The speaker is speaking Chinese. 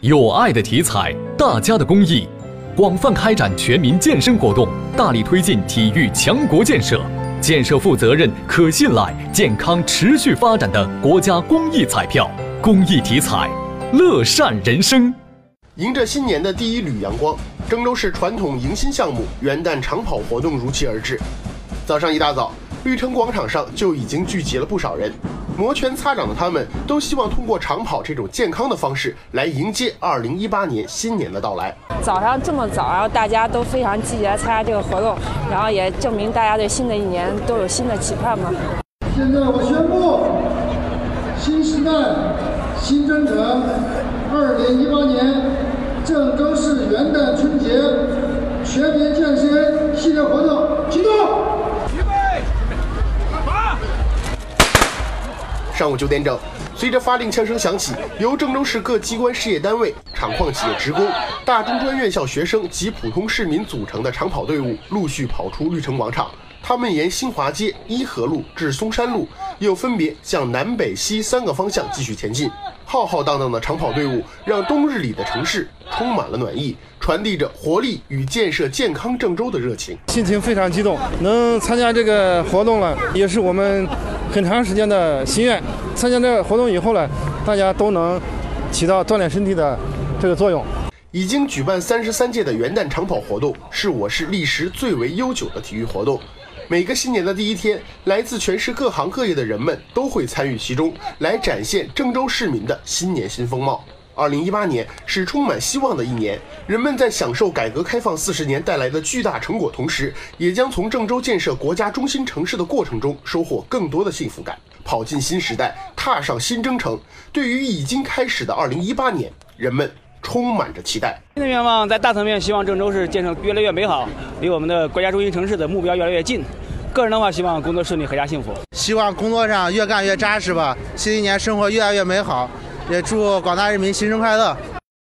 有爱的体彩，大家的公益，广泛开展全民健身活动，大力推进体育强国建设，建设负责任、可信赖、健康持续发展的国家公益彩票。公益体彩，乐善人生。迎着新年的第一缕阳光，郑州市传统迎新项目元旦长跑活动如期而至。早上一大早，绿城广场上就已经聚集了不少人。摩拳擦掌的他们，都希望通过长跑这种健康的方式来迎接2018年新年的到来。早上这么早，然后大家都非常积极来参加这个活动，然后也证明大家对新的一年都有新的期盼嘛。现在我宣布，新时代新征程，2018年郑州市元旦春节全民健身系列活动启动。上午九点整，随着发令枪声响起，由郑州市各机关事业单位、厂矿企业职工、大中专院校学生及普通市民组成的长跑队伍陆续跑出绿城广场。他们沿新华街、一河路至松山路，又分别向南北西三个方向继续前进。浩浩荡荡的长跑队伍让冬日里的城市充满了暖意，传递着活力与建设健康郑州的热情。心情非常激动，能参加这个活动了，也是我们。很长时间的心愿，参加这个活动以后呢，大家都能起到锻炼身体的这个作用。已经举办三十三届的元旦长跑活动，是我市历时最为悠久的体育活动。每个新年的第一天，来自全市各行各业的人们都会参与其中，来展现郑州市民的新年新风貌。二零一八年是充满希望的一年，人们在享受改革开放四十年带来的巨大成果同时，也将从郑州建设国家中心城市的过程中收获更多的幸福感。跑进新时代，踏上新征程，对于已经开始的二零一八年，人们充满着期待。新的愿望在大层面希望郑州市建设越来越美好，离我们的国家中心城市的目标越来越近。个人的话，希望工作顺利，阖家幸福。希望工作上越干越扎实吧，新一年生活越来越美好。也祝广大人民新春快乐！